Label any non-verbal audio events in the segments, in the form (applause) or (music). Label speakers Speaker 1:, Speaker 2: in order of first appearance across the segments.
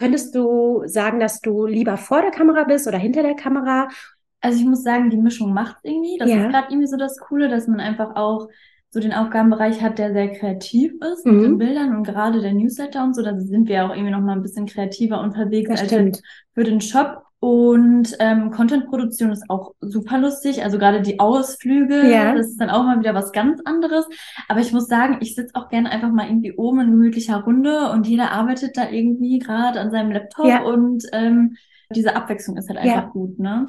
Speaker 1: Könntest du sagen, dass du lieber vor der Kamera bist oder hinter der Kamera?
Speaker 2: Also ich muss sagen, die Mischung macht irgendwie. Das
Speaker 1: Ja.
Speaker 2: ist gerade irgendwie so das Coole, dass man einfach auch so den Aufgabenbereich hat, der sehr kreativ ist mit
Speaker 1: Mhm.
Speaker 2: den Bildern und gerade der Newsletter und so, da sind wir auch irgendwie noch mal ein bisschen kreativer unterwegs
Speaker 1: Das
Speaker 2: als
Speaker 1: stimmt.
Speaker 2: für den Shop. Und ähm, Content-Produktion ist auch super lustig. Also gerade die Ausflüge,
Speaker 1: Ja.
Speaker 2: das ist dann auch mal wieder was ganz anderes. Aber ich muss sagen, ich sitze auch gerne einfach mal irgendwie oben in gemütlicher Runde und jeder arbeitet da irgendwie gerade an seinem Laptop
Speaker 1: Ja.
Speaker 2: und ähm, diese Abwechslung ist halt
Speaker 1: Ja.
Speaker 2: einfach gut, ne?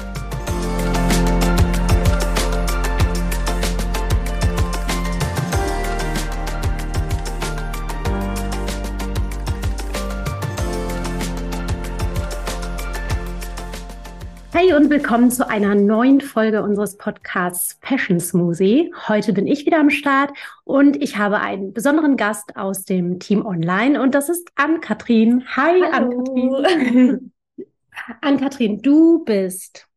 Speaker 1: Willkommen zu einer neuen Folge unseres Podcasts Fashion Smoothie. Heute bin ich wieder am Start und ich habe einen besonderen Gast aus dem Team Online und das ist Ann-Kathrin. Hi, Ann-Kathrin. (laughs) Ann-Kathrin, du bist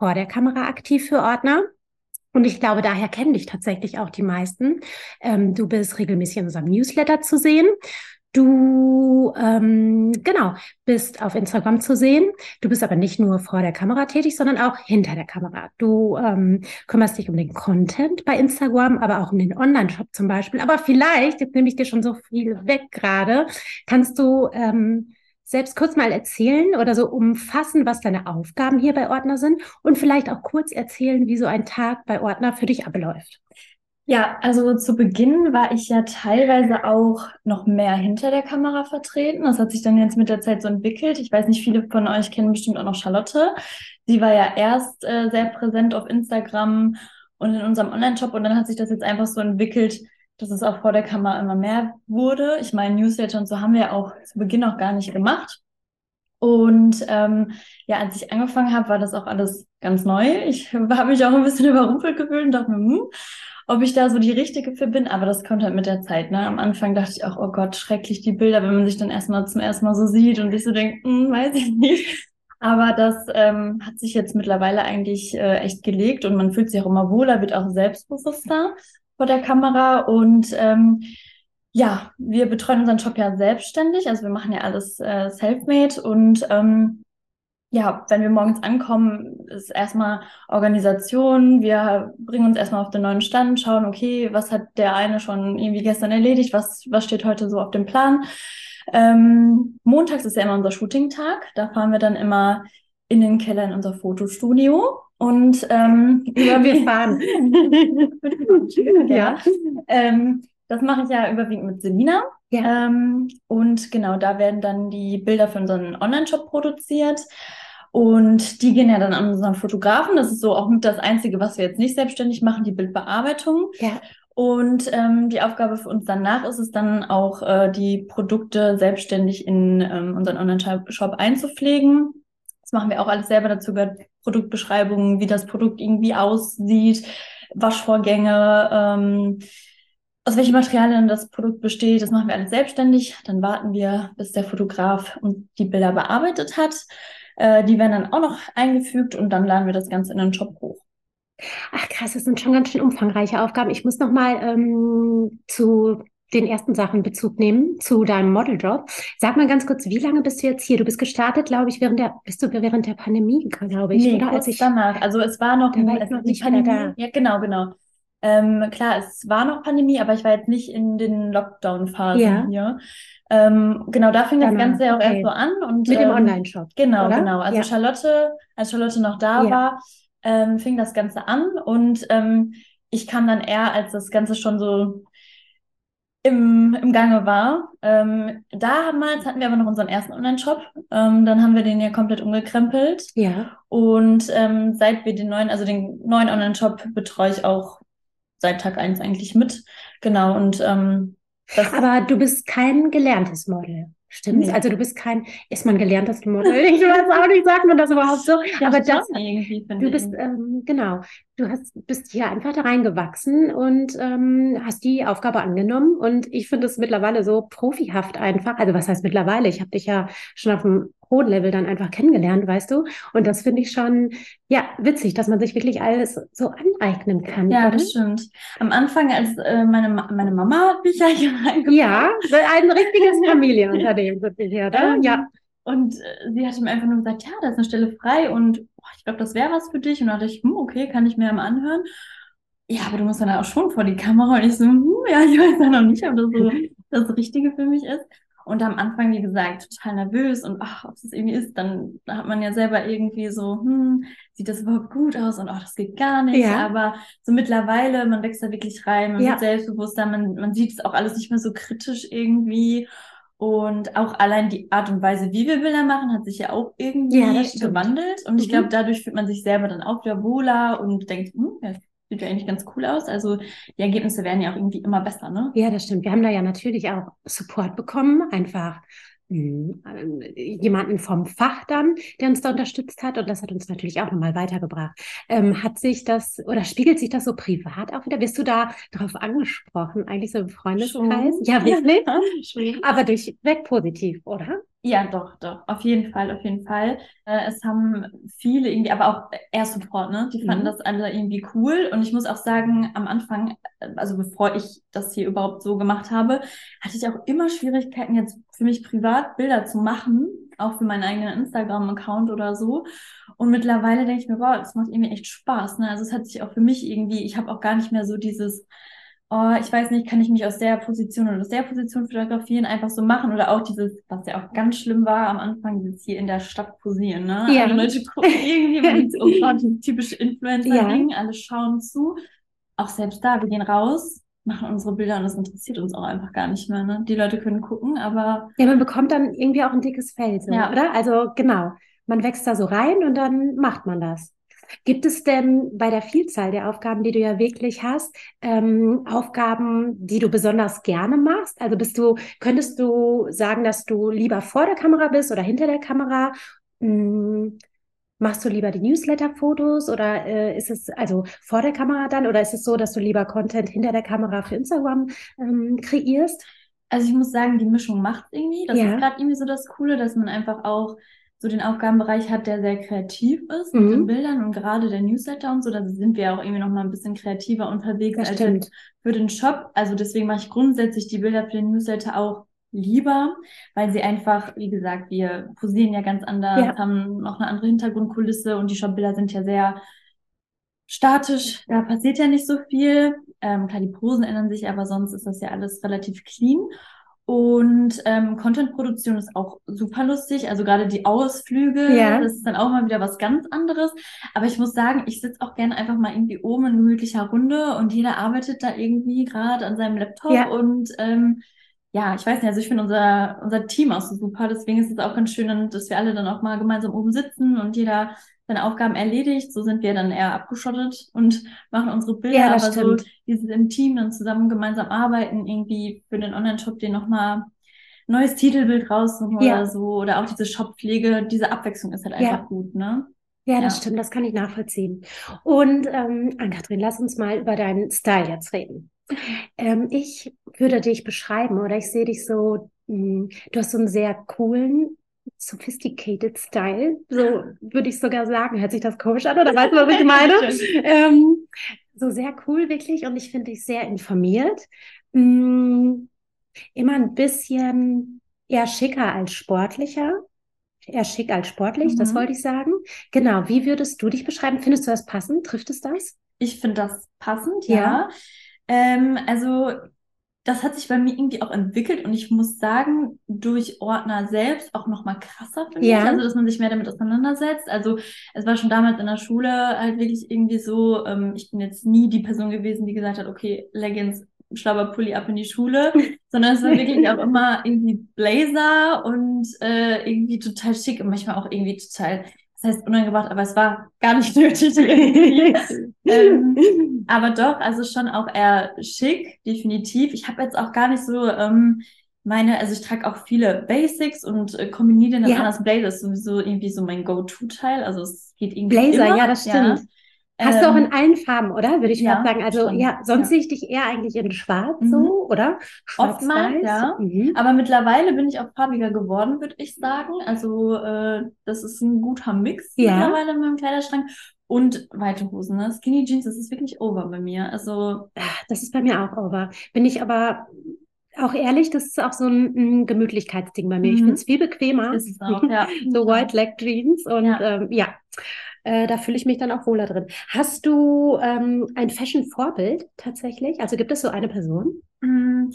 Speaker 1: vor der Kamera aktiv für Ordner. Und ich glaube, daher kennen dich tatsächlich auch die meisten. Ähm, du bist regelmäßig in unserem Newsletter zu sehen. Du, ähm, genau, bist auf Instagram zu sehen. Du bist aber nicht nur vor der Kamera tätig, sondern auch hinter der Kamera. Du ähm, kümmerst dich um den Content bei Instagram, aber auch um den Online-Shop zum Beispiel. Aber vielleicht, jetzt nehme ich dir schon so viel weg gerade, kannst du ähm, selbst kurz mal erzählen oder so umfassen, was deine Aufgaben hier bei Ordner sind und vielleicht auch kurz erzählen, wie so ein Tag bei Ordner für dich abläuft.
Speaker 2: Ja, also zu Beginn war ich ja teilweise auch noch mehr hinter der Kamera vertreten. Das hat sich dann jetzt mit der Zeit so entwickelt. Ich weiß nicht, viele von euch kennen bestimmt auch noch Charlotte. Sie war ja erst äh, sehr präsent auf Instagram und in unserem Online-Shop und dann hat sich das jetzt einfach so entwickelt, dass es auch vor der Kamera immer mehr wurde. Ich meine, Newsletter und so haben wir auch zu Beginn auch gar nicht gemacht. Und ähm, ja, als ich angefangen habe, war das auch alles ganz neu. Ich (laughs) habe mich auch ein bisschen überrumpelt gefühlt und dachte mir, hm, ob ich da so die Richtige für bin, aber das kommt halt mit der Zeit. Ne? Am Anfang dachte ich auch, oh Gott, schrecklich die Bilder, wenn man sich dann erstmal zum ersten Mal so sieht und sich so denkt, hm, weiß ich nicht. (laughs) Aber das ähm, hat sich jetzt mittlerweile eigentlich äh, echt gelegt und man fühlt sich auch immer wohler, wird auch selbstbewusster vor der Kamera und ähm, ja, wir betreuen unseren Job ja selbstständig, also wir machen ja alles äh, self-made und ähm, ja, wenn wir morgens ankommen, ist erstmal Organisation. Wir bringen uns erstmal auf den neuen Stand, schauen, okay, was hat der eine schon irgendwie gestern erledigt, was, was steht heute so auf dem Plan. Ähm, montags ist ja immer unser Shooting-Tag. Da fahren wir dann immer in den Keller in unser Fotostudio und ähm, (laughs)
Speaker 1: Ja, wir fahren. (laughs)
Speaker 2: ja. Ähm, das mache ich ja überwiegend mit Selina.
Speaker 1: Ja.
Speaker 2: Ähm, und genau, da werden dann die Bilder für unseren Online-Shop produziert. Und die gehen ja dann an unseren Fotografen. Das ist so auch mit das Einzige, was wir jetzt nicht selbstständig machen, die Bildbearbeitung.
Speaker 1: Ja.
Speaker 2: Und ähm, die Aufgabe für uns danach ist es dann auch, äh, die Produkte selbstständig in ähm, unseren Online-Shop einzupflegen. Das machen wir auch alles selber. Dazu gehört Produktbeschreibungen, wie das Produkt irgendwie aussieht, Waschvorgänge, ähm, aus welchen Materialien das Produkt besteht. Das machen wir alles selbstständig. Dann warten wir, bis der Fotograf uns die Bilder bearbeitet hat. Äh, die werden dann auch noch eingefügt und dann laden wir das Ganze in den Shop hoch.
Speaker 1: Ach krass, das sind schon ganz schön umfangreiche Aufgaben. Ich muss noch mal ähm, zu den ersten Sachen Bezug nehmen, zu deinem Modeljob. Sag mal ganz kurz, wie lange bist du jetzt hier? Du bist gestartet, glaube ich, während der, bist du während der Pandemie, glaube ich,
Speaker 2: Nee,
Speaker 1: oder?
Speaker 2: kurz
Speaker 1: Als ich,
Speaker 2: danach. Also es war noch,
Speaker 1: Da war
Speaker 2: es-
Speaker 1: noch
Speaker 2: die
Speaker 1: nicht
Speaker 2: Pandemie. Ja, genau, genau. Ähm, klar, es war noch Pandemie, aber ich war jetzt nicht in den Lockdown-Phasen
Speaker 1: Ja.
Speaker 2: hier. Ähm, genau, da fing das Ganze ja auch
Speaker 1: okay.
Speaker 2: erst so an und
Speaker 1: mit dem
Speaker 2: ähm,
Speaker 1: Online-Shop.
Speaker 2: Genau,
Speaker 1: oder?
Speaker 2: genau. Also
Speaker 1: Ja.
Speaker 2: Charlotte, als Charlotte noch da
Speaker 1: Ja.
Speaker 2: war, ähm, fing das Ganze an und ähm, ich kam dann eher, als das Ganze schon so im, im Gange war. Ähm, damals hatten wir aber noch unseren ersten Online-Shop. Ähm, dann haben wir den ja komplett umgekrempelt.
Speaker 1: Ja.
Speaker 2: Und ähm, seit wir den neuen, also den neuen Online-Shop betreue ich auch seit Tag eins eigentlich mit. Genau. Und ähm, das
Speaker 1: Aber du bist kein gelerntes Model. Stimmt's?
Speaker 2: Nee.
Speaker 1: Also du bist kein, ist man gelerntes Model? (laughs) Ich weiß auch nicht, sagt man das überhaupt so?
Speaker 2: Ja,
Speaker 1: Aber das, du bist, ähm, genau, du hast, bist hier einfach da reingewachsen und ähm, hast die Aufgabe angenommen. Und ich finde es mittlerweile so profihaft einfach. Also was heißt mittlerweile? Ich habe dich ja schon auf einem hohen Level dann einfach kennengelernt, weißt du? Und das finde ich schon, ja, witzig, dass man sich wirklich alles so aneignen kann,
Speaker 2: Ja,
Speaker 1: oder?
Speaker 2: das stimmt. Am Anfang, als äh, meine, Ma- meine Mama hat mich (laughs) ja hier reingebracht.
Speaker 1: Ja, ein richtiges (laughs) Familienunternehmen sind wir hier, oder?
Speaker 2: Ähm,
Speaker 1: Ja.
Speaker 2: Und äh, sie hatte mir einfach nur gesagt, ja, da ist eine Stelle frei und boah, ich glaube, das wäre was für dich. Und dann dachte ich, hm, okay, kann ich mir mal anhören. Ja, aber du musst dann auch schon vor die Kamera. Und ich so, hm, ja, ich weiß ja noch nicht, ob das so (laughs) das Richtige für mich ist. Und am Anfang, wie gesagt, total nervös und ach, ob es irgendwie ist, dann hat man ja selber irgendwie so, hm, sieht das überhaupt gut aus und ach, das geht gar nicht.
Speaker 1: Ja.
Speaker 2: Aber so mittlerweile, man wächst da wirklich rein, man
Speaker 1: Ja.
Speaker 2: wird selbstbewusster, man, man sieht es auch alles nicht mehr so kritisch irgendwie. Und auch allein die Art und Weise, wie wir Bilder machen, hat sich ja auch irgendwie
Speaker 1: Ja,
Speaker 2: gewandelt. Und ich
Speaker 1: Mhm.
Speaker 2: glaube, dadurch fühlt man sich selber dann auch wieder wohler und denkt, hm, ja, sieht ja eigentlich ganz cool aus. Also die Ergebnisse werden ja auch irgendwie immer besser, ne?
Speaker 1: Ja, das stimmt. Wir haben da ja natürlich auch Support bekommen, einfach äh, jemanden vom Fach dann, der uns da unterstützt hat. Und das hat uns natürlich auch nochmal weitergebracht. Ähm, hat sich das oder spiegelt sich das so privat auch wieder? Wirst du da darauf angesprochen, eigentlich so im Freundeskreis?
Speaker 2: Schon.
Speaker 1: Ja, (laughs) wirklich?
Speaker 2: Schon.
Speaker 1: Aber durchweg positiv, oder?
Speaker 2: Ja, doch, doch. Auf jeden Fall, auf jeden Fall. Äh, es haben viele irgendwie, aber auch eher Support, ne? Die fanden
Speaker 1: Mhm.
Speaker 2: das alle irgendwie cool. Und ich muss auch sagen, am Anfang, äh, also bevor ich das hier überhaupt so gemacht habe, hatte ich auch immer Schwierigkeiten, jetzt für mich privat Bilder zu machen, auch für meinen eigenen Instagram-Account oder so. Und mittlerweile denke ich mir, wow, das macht irgendwie echt Spaß, ne? Also es hat sich auch für mich irgendwie, ich habe auch gar nicht mehr so dieses oh, ich weiß nicht, kann ich mich aus der Position oder aus der Position fotografieren, einfach so machen oder auch dieses, was ja auch ganz schlimm war am Anfang, dieses hier in der Stadt posieren, ne?
Speaker 1: Ja.
Speaker 2: Alle Leute gucken (laughs) irgendwie, oh Gott, dieses typische Influencer-Ding, alle schauen zu. Auch selbst da, wir gehen raus, machen unsere Bilder und das interessiert uns auch einfach gar nicht mehr, ne? Die Leute können gucken, aber
Speaker 1: Ja, man bekommt dann irgendwie auch ein dickes Fell, so,
Speaker 2: Ja.
Speaker 1: oder? Also genau, man wächst da so rein und dann macht man das. Gibt es denn bei der Vielzahl der Aufgaben, die du ja wirklich hast, ähm, Aufgaben, die du besonders gerne machst? Also bist du, könntest du sagen, dass du lieber vor der Kamera bist oder hinter der Kamera? Hm, machst du lieber die Newsletter-Fotos oder äh, ist es also vor der Kamera dann oder ist es so, dass du lieber Content hinter der Kamera für Instagram ähm, kreierst?
Speaker 2: Also ich muss sagen, die Mischung macht irgendwie. Das
Speaker 1: Ja.
Speaker 2: ist gerade irgendwie so das Coole, dass man einfach auch so den Aufgabenbereich hat, der sehr kreativ ist
Speaker 1: Mhm.
Speaker 2: mit den Bildern und gerade der Newsletter und so, da sind wir auch irgendwie noch mal ein bisschen kreativer unterwegs
Speaker 1: Das
Speaker 2: als
Speaker 1: stimmt.
Speaker 2: für den Shop. Also deswegen mache ich grundsätzlich die Bilder für den Newsletter auch lieber, weil sie einfach, wie gesagt, wir posieren ja ganz anders,
Speaker 1: Ja.
Speaker 2: haben noch eine andere Hintergrundkulisse und die Shopbilder sind ja sehr statisch, da passiert ja nicht so viel. Ähm, klar, die Posen ändern sich, aber sonst ist das ja alles relativ clean. Und ähm, Content-Produktion ist auch super lustig. Also gerade die Ausflüge,
Speaker 1: Ja.
Speaker 2: das ist dann auch mal wieder was ganz anderes. Aber ich muss sagen, ich sitze auch gerne einfach mal irgendwie oben in gemütlicher Runde und jeder arbeitet da irgendwie gerade an seinem Laptop.
Speaker 1: Ja.
Speaker 2: Und ähm, ja, ich weiß nicht, also ich finde unser, unser Team auch so super. Deswegen ist es auch ganz schön, dass wir alle dann auch mal gemeinsam oben sitzen und jeder seine Aufgaben erledigt. So sind wir dann eher abgeschottet und machen unsere Bilder.
Speaker 1: Ja, das
Speaker 2: aber so
Speaker 1: stimmt.
Speaker 2: dieses im Team dann zusammen gemeinsam arbeiten, irgendwie für den Online-Shop den nochmal neues Titelbild raussuchen
Speaker 1: Ja.
Speaker 2: oder so. Oder auch diese Shoppflege, diese Abwechslung ist halt
Speaker 1: Ja.
Speaker 2: einfach gut, ne?
Speaker 1: Ja, das
Speaker 2: Ja.
Speaker 1: stimmt, das kann ich nachvollziehen. Und ähm, Ann-Kathrin, lass uns mal über deinen Style jetzt reden. Ähm, ich würde dich beschreiben oder ich sehe dich so, mh, du hast so einen sehr coolen, sophisticated Style. So würde ich sogar sagen. Hört sich das komisch an oder weißt du, was ich (laughs) meine? ähm, so sehr cool wirklich und ich finde dich sehr informiert. Mh, immer ein bisschen eher schicker als sportlicher. Eher schick als sportlich, das
Speaker 2: Mhm.
Speaker 1: wollte ich sagen. Genau, wie würdest du dich beschreiben? Findest du das passend? Trifft es das?
Speaker 2: Ich finde das passend,
Speaker 1: Ja.
Speaker 2: ja. Ähm, also das hat sich bei mir irgendwie auch entwickelt und ich muss sagen, durch Ordner selbst auch noch mal krasser mich.
Speaker 1: Ja.
Speaker 2: Also, dass man sich mehr damit auseinandersetzt. Also es war schon damals in der Schule halt wirklich irgendwie so, ähm, ich bin jetzt nie die Person gewesen, die gesagt hat, okay, Leggings, Schlabberpulli ab in die Schule, (laughs) sondern es war wirklich auch immer irgendwie Blazer und äh, irgendwie total schick und manchmal auch irgendwie total, das heißt unangebracht, aber es war gar nicht (laughs) nötig ähm, aber doch, also schon auch eher schick, definitiv. Ich habe jetzt auch gar nicht so ähm, meine, also ich trage auch viele Basics und äh, kombiniere dann
Speaker 1: Ja.
Speaker 2: anders. Blazer ist sowieso irgendwie so mein Go-To-Teil. Also es geht irgendwie
Speaker 1: Blazer,
Speaker 2: immer.
Speaker 1: ja, das stimmt. Hast du auch
Speaker 2: Ähm,
Speaker 1: in allen Farben, oder? Würde ich
Speaker 2: ja,
Speaker 1: fast sagen. Also
Speaker 2: schon.
Speaker 1: ja, sonst
Speaker 2: Ja.
Speaker 1: sehe ich dich eher eigentlich in Schwarz
Speaker 2: Mhm.
Speaker 1: so, oder?
Speaker 2: Oftmals,
Speaker 1: Schwarz-Weiß.
Speaker 2: ja.
Speaker 1: Mhm.
Speaker 2: Aber mittlerweile bin ich auch farbiger geworden, würde ich sagen. Also äh, das ist ein guter Mix
Speaker 1: Ja.
Speaker 2: mittlerweile in meinem Kleiderschrank. Und weite Hosen, ne? Skinny Jeans, das ist wirklich over bei mir. Also
Speaker 1: Ah, Das ist bei mir auch over. Bin ich aber auch ehrlich, das ist auch so ein, ein Gemütlichkeitsding bei mir. Ich
Speaker 2: Mhm.
Speaker 1: finde es viel bequemer.
Speaker 2: ist es auch, ja. (laughs)
Speaker 1: So White Leg Jeans und
Speaker 2: Ja.
Speaker 1: ähm, ja, äh, da fühle ich mich dann auch wohler drin. Hast du ähm, ein Fashion-Vorbild tatsächlich? Also gibt es so eine Person?
Speaker 2: Mm,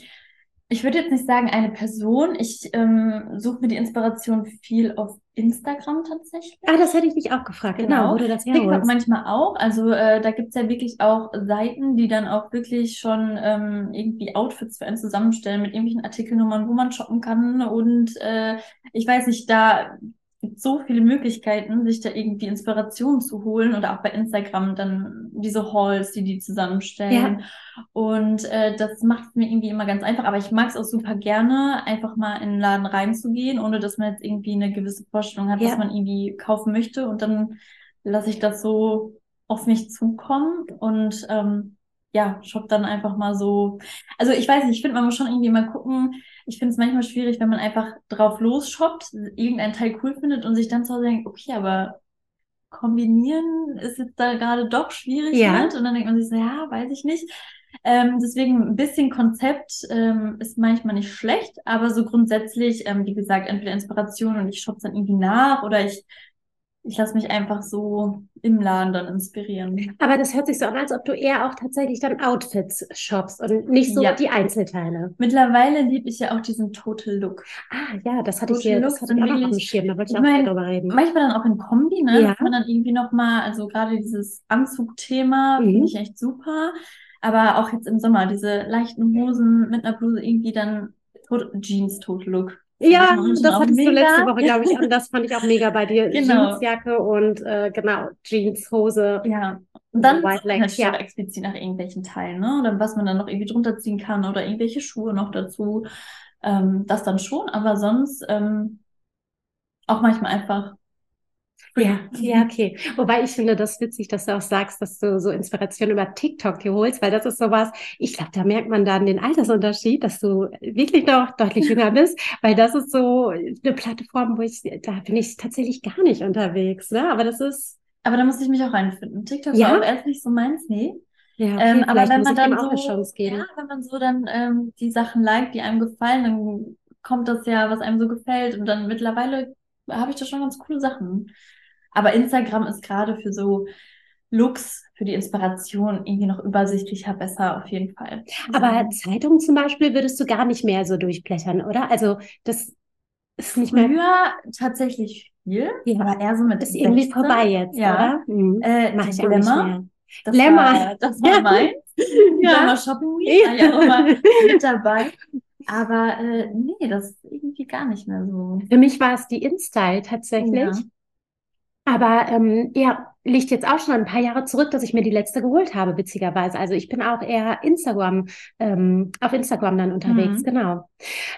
Speaker 2: Ich würde jetzt nicht sagen eine Person. Ich ähm, suche mir die Inspiration viel auf Instagram tatsächlich.
Speaker 1: Ah, das hätte ich dich auch gefragt, genau,
Speaker 2: Genau.
Speaker 1: wo du das
Speaker 2: TikTok manchmal auch. Also äh, da gibt's ja wirklich auch Seiten, die dann auch wirklich schon ähm, irgendwie Outfits für einen zusammenstellen mit irgendwelchen Artikelnummern, wo man shoppen kann. Und äh, ich weiß nicht, da gibt so viele Möglichkeiten, sich da irgendwie Inspiration zu holen oder auch bei Instagram dann diese Hauls, die die zusammenstellen. Und äh, das macht es mir irgendwie immer ganz einfach. Aber ich mag es auch super gerne, einfach mal in den Laden reinzugehen, ohne dass man jetzt irgendwie eine gewisse Vorstellung hat,
Speaker 1: Ja.
Speaker 2: was man irgendwie kaufen möchte. Und dann lasse ich das so auf mich zukommen und ähm, ja, shop dann einfach mal so. Also ich weiß nicht, ich finde, man muss schon irgendwie mal gucken. Ich finde es manchmal schwierig, wenn man einfach drauf losshoppt, irgendein Teil cool findet und sich dann zu Hause denkt, okay, aber kombinieren ist jetzt da gerade doch schwierig
Speaker 1: Ja.
Speaker 2: mit. Und dann denkt man sich so, ja, weiß ich nicht. Ähm, deswegen ein bisschen Konzept ähm, ist manchmal nicht schlecht, aber so grundsätzlich, ähm, wie gesagt, entweder Inspiration und ich shop's dann irgendwie nach oder ich, ich lasse mich einfach so im Laden dann inspirieren.
Speaker 1: Aber das hört sich so an, als ob du eher auch tatsächlich dann Outfits shoppst und nicht so
Speaker 2: Ja.
Speaker 1: die Einzelteile.
Speaker 2: Mittlerweile liebe ich ja auch diesen Total Look.
Speaker 1: Ah, ja, das hatte ich
Speaker 2: Total
Speaker 1: hier, das
Speaker 2: Looks
Speaker 1: hatte ich auch noch auf dem Schirm, da wollte ich
Speaker 2: Ich
Speaker 1: auch
Speaker 2: mein,
Speaker 1: drüber reden.
Speaker 2: Manchmal dann auch in Kombi, ne?
Speaker 1: Ja.
Speaker 2: Dass man dann irgendwie nochmal, also gerade dieses Anzugthema
Speaker 1: Mhm.
Speaker 2: finde ich echt super. Aber auch jetzt im Sommer, diese leichten Hosen mit einer Bluse irgendwie dann tot Jeans Total Look.
Speaker 1: Ja, das hattest du letzte Woche, glaube ich, (laughs) an. Das fand ich auch mega bei dir.
Speaker 2: Genau.
Speaker 1: Jeansjacke und äh, genau, Jeanshose.
Speaker 2: Ja. Und dann
Speaker 1: White
Speaker 2: natürlich
Speaker 1: ja.
Speaker 2: auch explizit nach irgendwelchen Teilen, ne? Oder was man dann noch irgendwie drunter ziehen kann oder irgendwelche Schuhe noch dazu. Ähm, das dann schon, aber sonst ähm, auch manchmal einfach.
Speaker 1: Ja, ja, okay. Wobei ich finde das witzig, dass du auch sagst, dass du so Inspiration über TikTok dir holst, weil das ist sowas, ich glaube, da merkt man dann den Altersunterschied, dass du wirklich noch deutlich jünger bist, weil das ist so eine Plattform, wo ich, da bin ich tatsächlich gar nicht unterwegs, ne? Aber das ist,
Speaker 2: Aber da musste ich mich auch reinfinden. TikTok
Speaker 1: Ja?
Speaker 2: war auch erst nicht so meins, nee.
Speaker 1: ja, okay,
Speaker 2: Ähm, aber wenn
Speaker 1: muss
Speaker 2: man dann
Speaker 1: auch
Speaker 2: so,
Speaker 1: eine Chance geben.
Speaker 2: ja, wenn man so dann ähm, die Sachen liked, die einem gefallen, dann kommt das ja, was einem so gefällt. Und dann mittlerweile habe ich da schon ganz coole Sachen. Aber Instagram ist gerade für so Looks, für die Inspiration irgendwie noch übersichtlicher, besser auf jeden Fall.
Speaker 1: Aber Zeitungen zum Beispiel würdest du gar nicht mehr so durchblättern, oder? Also das ist nicht mehr,
Speaker 2: früher tatsächlich viel,
Speaker 1: Ja.
Speaker 2: aber eher so mit
Speaker 1: ist irgendwie
Speaker 2: 16.
Speaker 1: vorbei jetzt,
Speaker 2: Ja.
Speaker 1: oder? Mhm.
Speaker 2: Äh,
Speaker 1: Mach ich auch
Speaker 2: Glamour.
Speaker 1: nicht mehr.
Speaker 2: Das
Speaker 1: Glamour.
Speaker 2: war, das war (laughs) meins. Glamour Shopping Week war ja auch mal (laughs) mit dabei. Aber äh, nee, das ist irgendwie gar nicht mehr so.
Speaker 1: Für mich war es die InStyle tatsächlich.
Speaker 2: Ja.
Speaker 1: Aber ähm, ja, liegt jetzt auch schon ein paar Jahre zurück, dass ich mir die letzte geholt habe, witzigerweise. Also ich bin auch eher Instagram, ähm, auf Instagram dann unterwegs,
Speaker 2: Mhm.
Speaker 1: genau.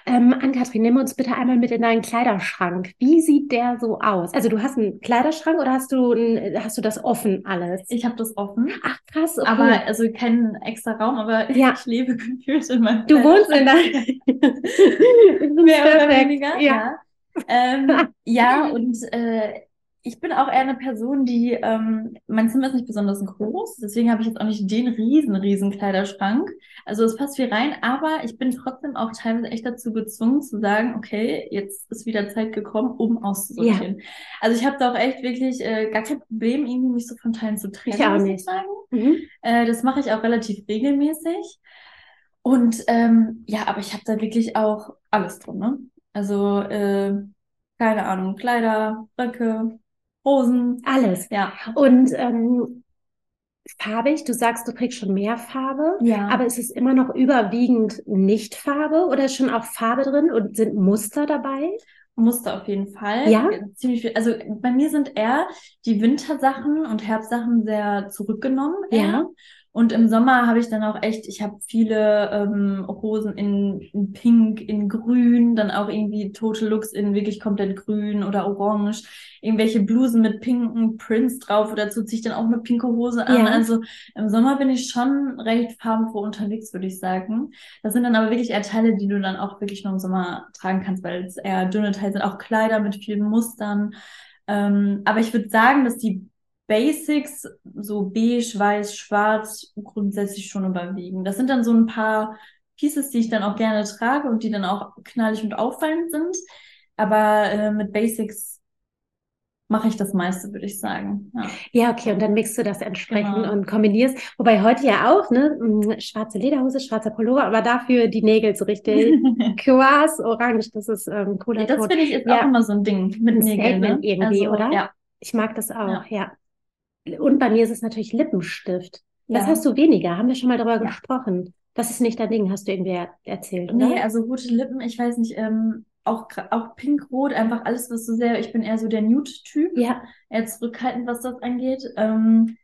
Speaker 1: Ähm, Ann-Kathrin, nimm uns bitte einmal mit in deinen Kleiderschrank. Wie sieht der so aus? Also du hast einen Kleiderschrank oder hast du, ein, hast du das offen alles?
Speaker 2: Ich habe das offen.
Speaker 1: Ach krass, okay.
Speaker 2: Aber also keinen extra Raum, aber (laughs)
Speaker 1: Ja.
Speaker 2: ich lebe gefühlt in meinem
Speaker 1: du wohnst in der (laughs)
Speaker 2: Mehr oder weniger,
Speaker 1: Ja.
Speaker 2: ja. Ähm, (laughs) ja, und äh, ich bin auch eher eine Person, die, ähm, mein Zimmer ist nicht besonders groß, deswegen habe ich jetzt auch nicht den riesen, riesen Kleiderschrank. Also es passt viel rein, aber ich bin trotzdem auch teilweise echt dazu gezwungen zu sagen, okay, jetzt ist wieder Zeit gekommen, um auszusortieren. Also ich habe da auch echt wirklich äh, gar kein Problem, irgendwie mich so von Teilen zu trennen,
Speaker 1: Ich auch
Speaker 2: muss
Speaker 1: nicht.
Speaker 2: ich sagen.
Speaker 1: Mhm.
Speaker 2: Äh, das mache ich auch relativ regelmäßig. Und ähm, ja, aber ich habe da wirklich auch alles drin, ne? Also, äh, keine Ahnung, Kleider, Röcke, Hosen.
Speaker 1: Alles.
Speaker 2: Ja.
Speaker 1: Und ähm, farbig, du sagst, du trägst schon mehr Farbe.
Speaker 2: Ja.
Speaker 1: Aber ist es immer noch überwiegend nicht Farbe oder ist schon auch Farbe drin und sind Muster dabei?
Speaker 2: Muster auf jeden Fall.
Speaker 1: Ja?
Speaker 2: Ziemlich viel. Also bei mir sind eher die Wintersachen und Herbstsachen sehr zurückgenommen.
Speaker 1: Ja.
Speaker 2: Und im Sommer habe ich dann auch echt, ich habe viele ähm, Hosen in, in Pink, in Grün, dann auch irgendwie tote Looks in wirklich komplett Grün oder Orange, irgendwelche Blusen mit pinken Prints drauf oder dazu ziehe ich dann auch eine pinke Hose an.
Speaker 1: Ja.
Speaker 2: Also im Sommer bin ich schon recht farbenfroh unterwegs, würde ich sagen. Das sind dann aber wirklich eher Teile, die du dann auch wirklich nur im Sommer tragen kannst, weil es eher dünne Teile sind, auch Kleider mit vielen Mustern. Ähm, aber ich würde sagen, dass die Basics, so beige, weiß, schwarz, grundsätzlich schon überwiegen. Das sind dann so ein paar Pieces, die ich dann auch gerne trage und die dann auch knallig und auffallend sind. Aber äh, mit Basics mache ich das meiste, würde ich sagen. Ja.
Speaker 1: Ja, okay, und dann mixt du das entsprechend
Speaker 2: Genau.
Speaker 1: und kombinierst. Wobei heute ja auch, ne, mh, schwarze Lederhose, schwarzer Pullover, aber dafür die Nägel so richtig (laughs) Quas, orange, das ist ähm, cooler
Speaker 2: Ja, das finde ich ist
Speaker 1: Ja.
Speaker 2: auch immer so ein Ding mit
Speaker 1: Ein
Speaker 2: Nägeln, ne?
Speaker 1: Irgendwie,
Speaker 2: also,
Speaker 1: oder?
Speaker 2: Ja.
Speaker 1: Ich mag das auch, ja. Und bei mir ist es natürlich Lippenstift. Das
Speaker 2: ja.
Speaker 1: hast du weniger, haben wir schon mal darüber
Speaker 2: Ja.
Speaker 1: gesprochen. Das ist nicht dein Ding, hast du irgendwie er- erzählt, oder?
Speaker 2: Nee, also rote Lippen, ich weiß nicht, ähm, auch, auch pink-rot, einfach alles, was so sehr, ich bin eher so der Nude-Typ,
Speaker 1: Ja,
Speaker 2: eher zurückhaltend, was das angeht. Ähm,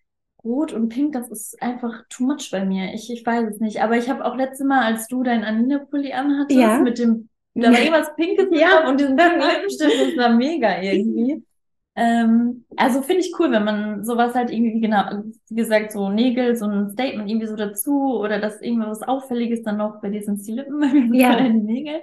Speaker 2: Rot und Pink, das ist einfach too much bei mir. Ich, ich weiß es nicht. Aber ich habe auch letzte Mal, als du deinen Anina-Pulli anhattest,
Speaker 1: Ja.
Speaker 2: mit dem, da war irgendwas Pinkes
Speaker 1: Ja.
Speaker 2: drauf und diesen pinken (laughs) Lippenstift, das war mega irgendwie. Ähm, also finde ich cool, wenn man sowas halt irgendwie, genau, wie gesagt, so Nägel, so ein Statement irgendwie so dazu oder dass irgendwas Auffälliges dann noch, bei dir sind es die Lippen, (laughs) bei mir sind
Speaker 1: Ja.
Speaker 2: die Nägel.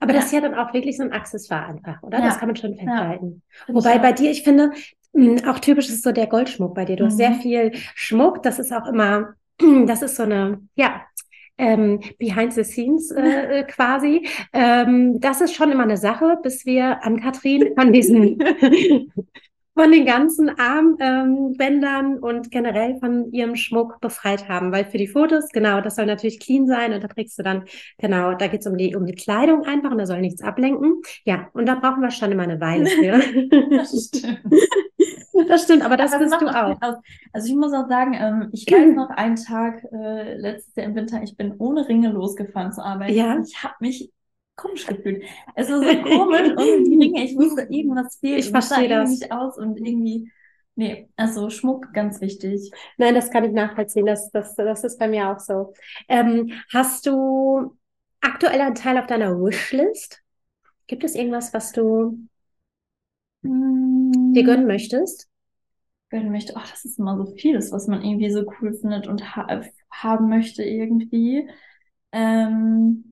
Speaker 1: aber
Speaker 2: Ja.
Speaker 1: das ist ja dann auch wirklich so ein Accessoire einfach, oder?
Speaker 2: Ja.
Speaker 1: Das kann man schon festhalten.
Speaker 2: Ich
Speaker 1: Wobei bei dir, ich finde, mh, auch typisch ist so der Goldschmuck bei dir. Du hast sehr
Speaker 2: Mhm.
Speaker 1: viel Schmuck. Das ist auch immer, (clears throat) das ist so eine, ja, ähm, behind the scenes äh, (laughs) äh, quasi. Ähm, das ist schon immer eine Sache, bis wir an Katrin von diesen (laughs) von den ganzen Armbändern und generell von ihrem Schmuck befreit haben. Weil für die Fotos, genau, das soll natürlich clean sein und da trägst du dann, genau, da geht's um die, um die Kleidung einfach und da soll nichts ablenken. Ja, und da brauchen wir schon immer eine Weile für. (laughs)
Speaker 2: Das stimmt.
Speaker 1: Das stimmt, aber das
Speaker 2: Aber
Speaker 1: bist du
Speaker 2: auch. Also ich muss auch sagen, ähm, ich weiß noch einen Tag äh, letztes Jahr im Winter, ich bin ohne Ringe losgefahren zur Arbeit.
Speaker 1: Ja.
Speaker 2: Ich habe mich komisch gefühlt. Es war so komisch (laughs) und die Ringe, ich wusste, irgendwas fehlt.
Speaker 1: Ich verstehe das.
Speaker 2: nicht aus und irgendwie, nee, also Schmuck ganz wichtig.
Speaker 1: Nein, das kann ich nachvollziehen. Das, das, das ist bei mir auch so. Ähm, hast du aktuell einen Teil auf deiner Wishlist? Gibt es irgendwas, was du dir gönnen möchtest?
Speaker 2: gönnen möchte. Ach, das ist immer so vieles, was man irgendwie so cool findet und ha haben möchte irgendwie. Ähm,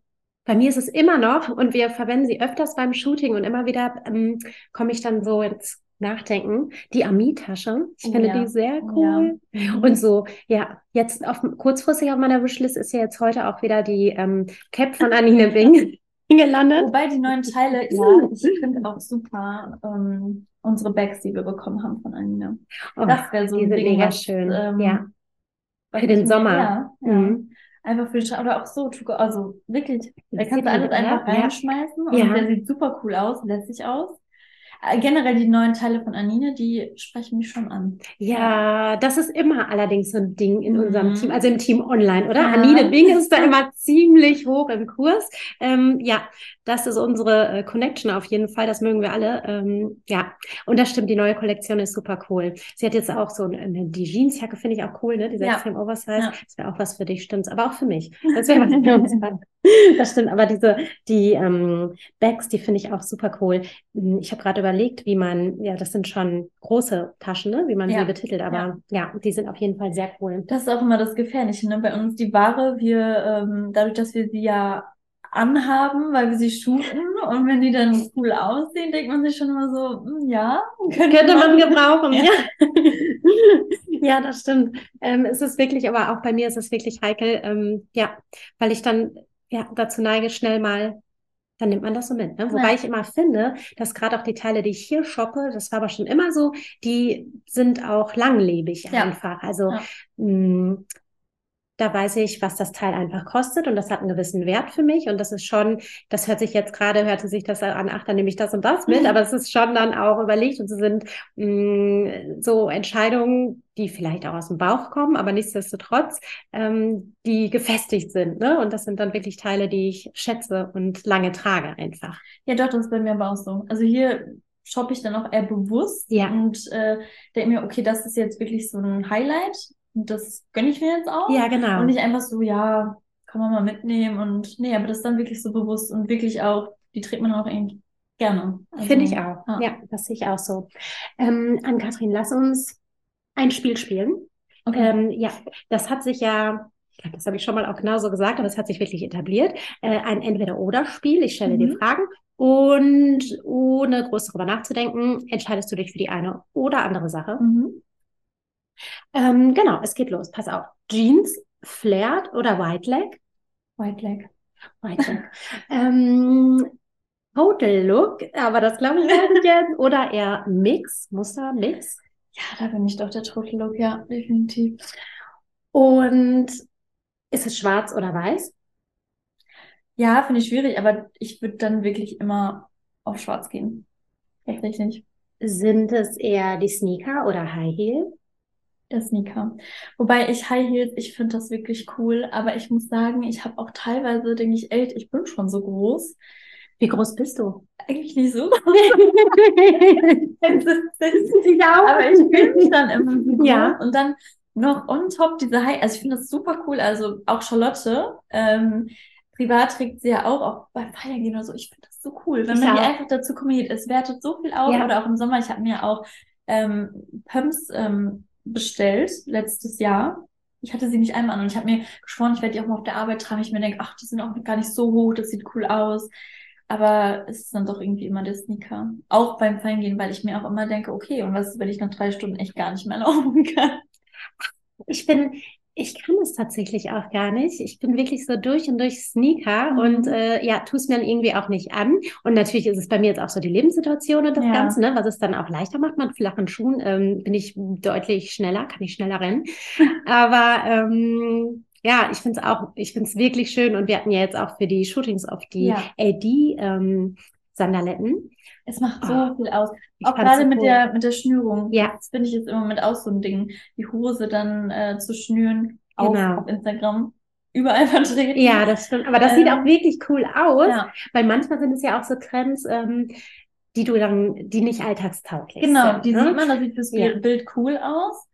Speaker 1: Bei mir ist es immer noch, und wir verwenden sie öfters beim Shooting und immer wieder ähm, komme ich dann so ins Nachdenken, die Ami-Tasche. Ich
Speaker 2: Oh
Speaker 1: finde
Speaker 2: ja.
Speaker 1: die sehr
Speaker 2: ja.
Speaker 1: cool.
Speaker 2: Mhm.
Speaker 1: Und so, ja, jetzt auf, kurzfristig auf meiner Wishlist ist ja jetzt heute auch wieder die ähm, Cap von Anine (laughs) Bing (laughs) gelandet.
Speaker 2: Wobei die neuen Teile, (laughs) ja, ich finde auch super ähm, unsere Bags, die wir bekommen haben von Anina.
Speaker 1: Oh,
Speaker 2: Das wäre so
Speaker 1: die
Speaker 2: ein
Speaker 1: sind
Speaker 2: Ding,
Speaker 1: mega
Speaker 2: was,
Speaker 1: schön.
Speaker 2: ähm,
Speaker 1: Ja. Für den Sommer.
Speaker 2: Ja, ja.
Speaker 1: Mhm.
Speaker 2: Einfach für Stra- oder auch so, also wirklich, da kannst du alles einfach
Speaker 1: oder? Ja.
Speaker 2: reinschmeißen und der sieht super cool aus, lässig aus. Äh, Generell die neuen Teile von Anine, die sprechen mich schon an.
Speaker 1: Ja, das ist immer allerdings so ein Ding in unserem
Speaker 2: Mhm.
Speaker 1: Team, also im Team Online, oder?
Speaker 2: Ja.
Speaker 1: Anine Bing ist da (laughs) immer ziemlich hoch im Kurs. Ähm, ja, das ist unsere äh, Connection auf jeden Fall, das mögen wir alle. Ähm, ja, und das stimmt, die neue Kollektion ist super cool. Sie hat jetzt auch so eine, die Jeansjacke, finde ich auch cool, ne? Diese
Speaker 2: Ja.
Speaker 1: extrem Oversize.
Speaker 2: Ja.
Speaker 1: Das wäre auch was für dich, stimmt's, aber auch für mich. Das wäre was für uns. (laughs) Das stimmt, aber diese, die ähm, Bags, die finde ich auch super cool. Hm, Ich habe gerade überlegt, wie man, ja, das sind schon große Taschen, ne? wie man
Speaker 2: Ja.
Speaker 1: sie betitelt, aber ja. die sind auf jeden Fall sehr cool.
Speaker 2: Das ist auch immer das Gefährliche, ne? Bei uns die Ware, wir, ähm, dadurch, dass wir sie ja anhaben, weil wir sie shooten und wenn die dann cool aussehen, denkt man sich schon immer so, hm, ja,
Speaker 1: Könnte man gebrauchen,
Speaker 2: Ja.
Speaker 1: ja. (laughs) Ja, das stimmt. Ähm, es ist wirklich, aber auch bei mir ist es wirklich heikel, ähm, ja, weil ich dann ja dazu neige, schnell mal, dann nimmt man das so mit. Ne? Wobei
Speaker 2: Ja.
Speaker 1: ich immer finde, dass gerade auch die Teile, die ich hier shoppe, das war aber schon immer so, die sind auch langlebig
Speaker 2: Ja.
Speaker 1: einfach. Also
Speaker 2: Ja.
Speaker 1: mh, da weiß ich, was das Teil einfach kostet und das hat einen gewissen Wert für mich und das ist schon, das hört sich jetzt gerade, hörte sich das an, ach, dann nehme ich das und das mit, aber es ist schon dann auch überlegt und es sind mh, so Entscheidungen, die vielleicht auch aus dem Bauch kommen, aber nichtsdestotrotz, ähm, die gefestigt sind, ne? Und das sind dann wirklich Teile, die ich schätze und lange trage einfach.
Speaker 2: Ja, doch, das ist bei mir aber auch so. Also hier shoppe ich dann auch eher bewusst
Speaker 1: Ja.
Speaker 2: und äh, denke mir, okay, das ist jetzt wirklich so ein Highlight das gönne ich mir jetzt auch.
Speaker 1: Ja, genau.
Speaker 2: Und nicht einfach so, ja, kann man mal mitnehmen und nee, aber das ist dann wirklich so bewusst und wirklich auch, die trägt man auch irgendwie gerne. Also,
Speaker 1: Finde ich auch.
Speaker 2: ja.
Speaker 1: Ja, das sehe ich auch so. Ähm, Ann-Kathrin, lass uns ein Spiel spielen.
Speaker 2: Okay.
Speaker 1: Ähm, ja, das hat sich ja, ich glaube, das habe ich schon mal auch genauso gesagt, aber es hat sich wirklich etabliert. Äh, ein Entweder-Oder-Spiel. Ich stelle dir
Speaker 2: Mhm.
Speaker 1: Fragen und ohne groß darüber nachzudenken, entscheidest du dich für die eine oder andere Sache.
Speaker 2: Mhm.
Speaker 1: Ähm, genau, es geht los. Pass auf. Jeans, Flared oder White Leg?
Speaker 2: White Leg.
Speaker 1: White Leg. (laughs) ähm, Total Look, aber das glaube ich nicht jetzt. Oder eher Mix, Muster, Mix.
Speaker 2: Ja, da bin ich doch der Total Look, ja, definitiv.
Speaker 1: Und ist es schwarz oder weiß?
Speaker 2: Ja, finde ich schwierig, aber ich würde dann wirklich immer auf schwarz gehen. Tatsächlich.
Speaker 1: Sind es eher die Sneaker oder High Heel?
Speaker 2: Der Sneaker. Wobei ich High Heels, ich finde das wirklich cool, aber ich muss sagen, ich habe auch teilweise, denke ich, ey, ich bin schon so groß.
Speaker 1: Wie groß bist du?
Speaker 2: Eigentlich nicht so. (laughs)
Speaker 1: auch.
Speaker 2: Aber ich fühle mich dann immer so groß.
Speaker 1: Ja.
Speaker 2: Und dann noch on top diese High, also ich finde das super cool. Also auch Charlotte, ähm, privat trägt sie ja auch, auch beim Feiern gehen oder so. Ich finde das so cool, wenn
Speaker 1: Ich
Speaker 2: man die
Speaker 1: auch.
Speaker 2: einfach dazu kombiniert. Es wertet so viel auf.
Speaker 1: Ja.
Speaker 2: Oder auch im Sommer, ich habe mir auch ähm, Pumps ähm, bestellt letztes Jahr. Ich hatte sie nicht einmal an und ich habe mir geschworen, ich werde die auch mal auf der Arbeit tragen. Ich mir denke, ach, die sind auch gar nicht so hoch, das sieht cool aus. Aber es ist dann doch irgendwie immer der Sneaker. Auch beim Feiern gehen, weil ich mir auch immer denke, okay, und was ist, wenn ich nach drei Stunden echt gar nicht mehr (laughs) laufen kann?
Speaker 1: Ich bin, ich kann es tatsächlich auch gar nicht. Ich bin wirklich so durch und durch Sneaker
Speaker 2: Mhm.
Speaker 1: und äh, ja, tu es mir dann irgendwie auch nicht an. Und natürlich ist es bei mir jetzt auch so die Lebenssituation und das
Speaker 2: Ja.
Speaker 1: Ganze, ne, was es dann auch leichter macht. Mit flachen Schuhen ähm, bin ich deutlich schneller, kann ich schneller rennen. (laughs) Aber ähm, ja, ich finde es auch, ich finde es wirklich schön. Und wir hatten ja jetzt auch für die Shootings auf die
Speaker 2: Ja.
Speaker 1: AD ähm, Sandaletten.
Speaker 2: Es macht so
Speaker 1: Ah,
Speaker 2: viel aus. Auch gerade
Speaker 1: so
Speaker 2: mit
Speaker 1: cool.
Speaker 2: der, mit der Schnürung.
Speaker 1: Ja.
Speaker 2: Das finde ich jetzt im Moment auch so ein Ding. Die Hose dann äh, zu schnüren auf,
Speaker 1: Genau.
Speaker 2: auf Instagram. Überall (laughs) vertreten.
Speaker 1: Ja, das stimmt. Aber das sieht
Speaker 2: Ähm,
Speaker 1: auch wirklich cool aus.
Speaker 2: Ja,
Speaker 1: Weil manchmal sind es ja auch so Trends, ähm, die du dann, die nicht alltagstauglich
Speaker 2: genau.
Speaker 1: sind.
Speaker 2: Die
Speaker 1: ne?
Speaker 2: sieht man, das sieht fürs
Speaker 1: Ja.
Speaker 2: Bild cool aus.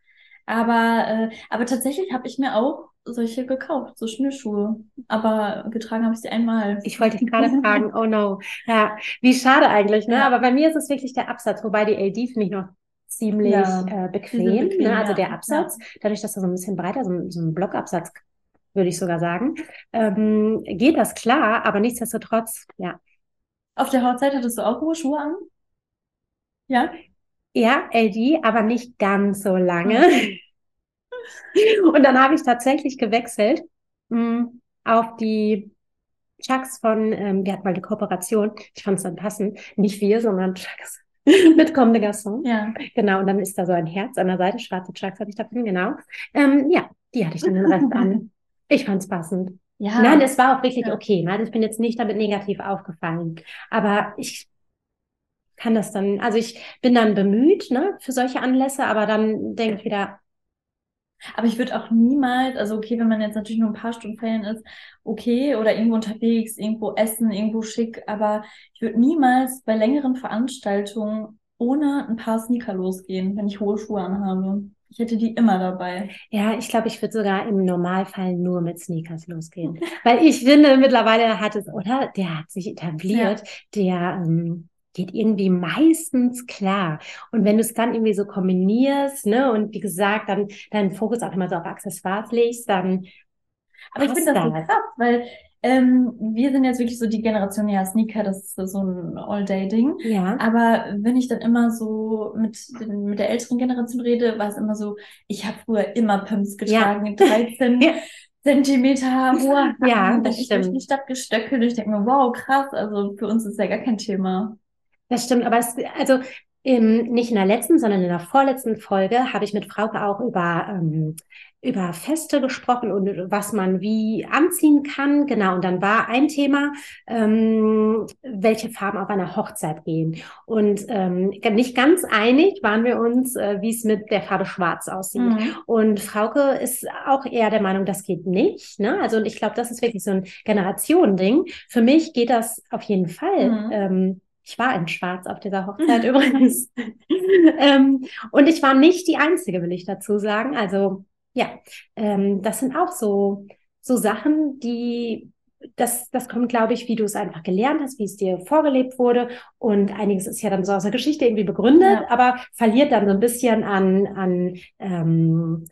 Speaker 2: Aber, äh, aber tatsächlich habe ich mir auch solche gekauft, so Schnürschuhe. Aber getragen habe ich sie einmal.
Speaker 1: Ich wollte dich gerade (laughs) fragen, oh no. Ja, wie schade eigentlich, ne?
Speaker 2: Ja.
Speaker 1: Aber bei mir ist es wirklich der Absatz, wobei die LD finde ich noch ziemlich
Speaker 2: Ja,
Speaker 1: äh, bequem,
Speaker 2: bequem,
Speaker 1: ne? Also der Absatz, dadurch, dass er so ein bisschen breiter, so ein, so ein Blockabsatz, würde ich sogar sagen, ähm, geht das klar, aber nichtsdestotrotz, ja.
Speaker 2: Auf der Hochzeit hattest du auch hohe Schuhe an? Ja?
Speaker 1: Ja, LD, aber nicht ganz so lange. Und dann habe ich tatsächlich gewechselt mh, auf die Chucks von, ähm, wir hatten mal eine Kooperation, ich fand es dann passend, nicht wir, sondern Chucks (laughs) mit Comme des Garçons.
Speaker 2: Ja.
Speaker 1: Genau, und dann ist da so ein Herz an der Seite, schwarze Chucks hatte ich davon, genau. Ähm, ja, die hatte ich dann den Rest an. (laughs) Ich fand es passend.
Speaker 2: Ja.
Speaker 1: Nein, es war auch wirklich
Speaker 2: Ja.
Speaker 1: okay. Nein, ich bin jetzt nicht damit negativ aufgefallen. Aber ich kann das dann, also ich bin dann bemüht, ne, für solche Anlässe, aber dann denke ich wieder,
Speaker 2: Aber ich würde auch niemals, also okay, wenn man jetzt natürlich nur ein paar Stunden feiern ist, okay, oder irgendwo unterwegs, irgendwo essen, irgendwo schick, aber ich würde niemals bei längeren Veranstaltungen ohne ein paar Sneaker losgehen, wenn ich hohe Schuhe anhabe. Ich hätte die immer dabei.
Speaker 1: ja, ich glaube, ich würde sogar im Normalfall nur mit Sneakers losgehen. Weil ich finde, mittlerweile hat es, oder? Der hat sich etabliert, der ähm, geht irgendwie meistens klar. Und wenn du es dann irgendwie so kombinierst, ne, und wie gesagt, dann deinen Fokus auch immer so auf Accessoires legst, dann
Speaker 2: Aber ich finde das so krass, weil ähm, wir sind jetzt wirklich so die Generation, ja, Sneaker, das ist so ein All-Day-Ding.
Speaker 1: Ja.
Speaker 2: Aber wenn ich dann immer so mit, den, mit der älteren Generation rede, war es immer so, ich habe früher immer Pumps getragen, 13 (laughs)
Speaker 1: Ja.
Speaker 2: Zentimeter hohe
Speaker 1: Ja, das
Speaker 2: ich durch
Speaker 1: stimmt.
Speaker 2: die Stadt gestöckelt und ich denke mir, wow, krass, also für uns ist ja gar kein Thema.
Speaker 1: Das stimmt, aber es, also im, nicht in der letzten, sondern in der vorletzten Folge habe ich mit Frauke auch über, ähm, über Feste gesprochen und was man wie anziehen kann. Genau, und dann war ein Thema, ähm, welche Farben auf einer Hochzeit gehen. Und ähm, nicht ganz einig waren wir uns, äh, wie es mit der Farbe Schwarz aussieht.
Speaker 2: Mhm.
Speaker 1: Und Frauke ist auch eher der Meinung, das geht nicht. Ne? Also und ich glaube, das ist wirklich so ein Generationending. Für mich geht das auf jeden Fall.
Speaker 2: Mhm.
Speaker 1: Ähm, ich war in Schwarz auf dieser Hochzeit (laughs) übrigens. (laughs) ähm, und ich war nicht die Einzige, will ich dazu sagen. Also Ja, ähm, das sind auch so, so Sachen, die das, das kommt, glaube ich, wie du es einfach gelernt hast, wie es dir vorgelebt wurde. Und einiges ist ja dann so aus der Geschichte irgendwie begründet, ja. aber verliert dann so ein bisschen an, an, ähm,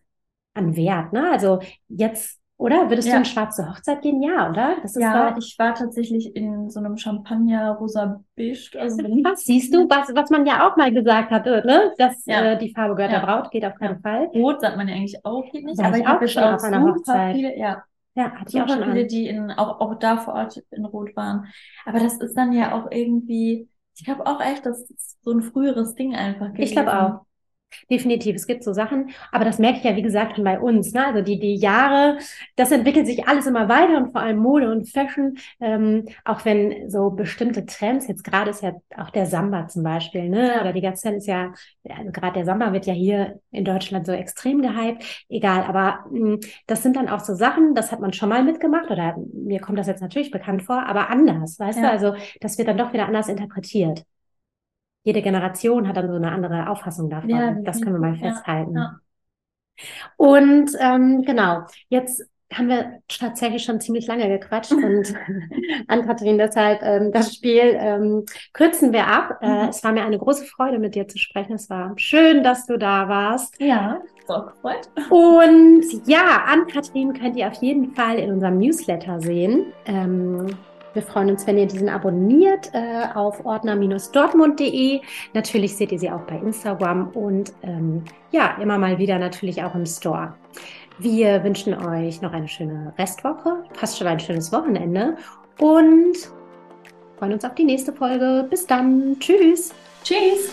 Speaker 1: an Wert. Ne? Also jetzt oder? Würdest ja. du in schwarze Hochzeit gehen? Ja, oder?
Speaker 2: ja, doch... ich war tatsächlich in so einem Champagner rosa beige.
Speaker 1: Also was siehst du, was, was man ja auch mal gesagt hatte, ne? Dass ja. äh, die Farbe gehört ja. der Braut, geht auf keinen Fall.
Speaker 2: Rot sagt man ja eigentlich auch, geht nicht.
Speaker 1: Aber ich habe schon auf einer Hochzeit.
Speaker 2: Viele, ja. Ja, hatte ich auch schon viele, an. die in, auch, auch da vor Ort in Rot waren. Aber das ist dann ja auch irgendwie, ich glaube auch echt, das ist so ein früheres Ding einfach
Speaker 1: gewesen. Ich glaube auch. Definitiv, es gibt so Sachen, aber das merke ich ja, wie gesagt, schon bei uns. Ne? Also die, die Jahre, das entwickelt sich alles immer weiter und vor allem Mode und Fashion, ähm, auch wenn so bestimmte Trends, jetzt gerade ist ja auch der Samba zum Beispiel, ne? oder die Gazelle ist ja, also gerade der Samba wird ja hier in Deutschland so extrem gehypt, egal, aber mh, hm, das sind dann auch so Sachen, das hat man schon mal mitgemacht oder mir kommt das jetzt natürlich bekannt vor, aber anders, weißt ja. du, also das wird dann doch wieder anders interpretiert jede Generation hat dann so eine andere Auffassung davon. Ja, das können wir mal festhalten. Ja, Und ähm, genau, jetzt haben wir tatsächlich schon ziemlich lange gequatscht (laughs) und (laughs) an Kathrin deshalb ähm, das Spiel ähm, kürzen wir ab. Äh, mhm. es war mir eine große Freude, mit dir zu sprechen. Es war schön, dass du da warst.
Speaker 2: Ja, so gefreut.
Speaker 1: Und ja, an Kathrin könnt ihr auf jeden Fall in unserem Newsletter sehen. Ähm, wir freuen uns, wenn ihr diesen abonniert äh, auf ordner-dortmund.de. Natürlich seht ihr sie auch bei Instagram und ähm, ja, immer mal wieder natürlich auch im Store. Wir wünschen euch noch eine schöne Restwoche, fast schon ein schönes Wochenende und freuen uns auf die nächste Folge. Bis dann. Tschüss.
Speaker 2: Tschüss.